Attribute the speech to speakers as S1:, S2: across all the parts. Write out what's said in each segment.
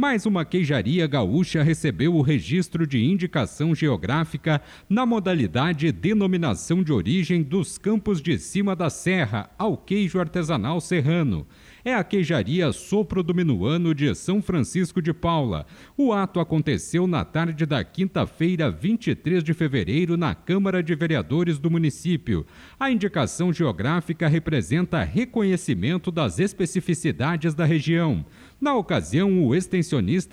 S1: Mais uma queijaria gaúcha recebeu o registro de indicação geográfica na modalidade denominação de origem dos campos de cima da serra ao queijo artesanal serrano é a queijaria Sopro do Minuano de São Francisco de Paula. O ato aconteceu na tarde da quinta-feira, 23 de fevereiro, na Câmara de Vereadores do município. A indicação geográfica representa reconhecimento das especificidades da região. Na ocasião, o extensionista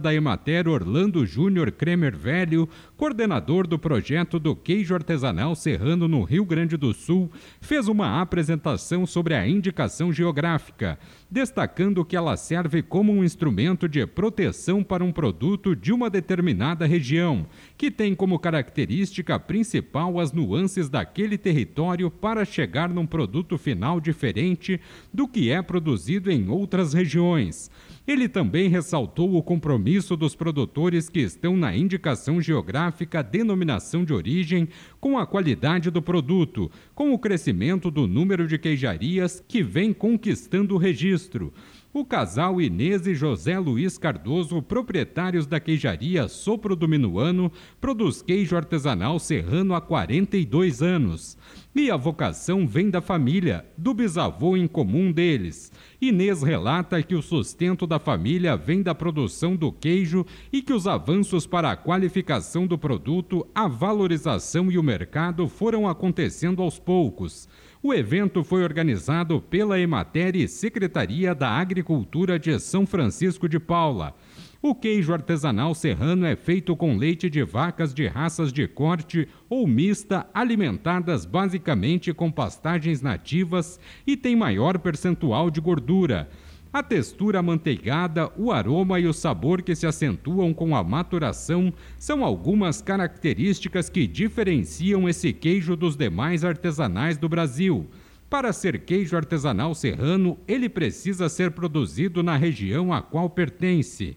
S1: da Emater Orlando Júnior Kremer Velho, coordenador do projeto do queijo artesanal serrano no Rio Grande do Sul, fez uma apresentação sobre a indicação geográfica, destacando que ela serve como um instrumento de proteção para um produto de uma determinada região, que tem como característica principal as nuances daquele território para chegar num produto final diferente do que é produzido em outras regiões. Ele também ressaltou o compromisso dos produtores que estão na indicação geográfica denominação de origem com a qualidade do produto, com o crescimento do número de queijarias que vem conquistando o registro. O casal Inês e José Luiz Cardoso, proprietários da queijaria Sopro do Minuano, produz queijo artesanal serrano há 42 anos. E a vocação vem da família, do bisavô em comum deles. Inês relata que o sustento da família vem da produção do queijo e que os avanços para a qualificação do produto, a valorização e o mercado foram acontecendo aos poucos. O evento foi organizado pela Emater e Secretaria da Agricultura de São Francisco de Paula. O queijo artesanal serrano é feito com leite de vacas de raças de corte ou mista, alimentadas basicamente com pastagens nativas e tem maior percentual de gordura. A textura amanteigada, o aroma e o sabor que se acentuam com a maturação são algumas características que diferenciam esse queijo dos demais artesanais do Brasil. Para ser queijo artesanal serrano, ele precisa ser produzido na região a qual pertence.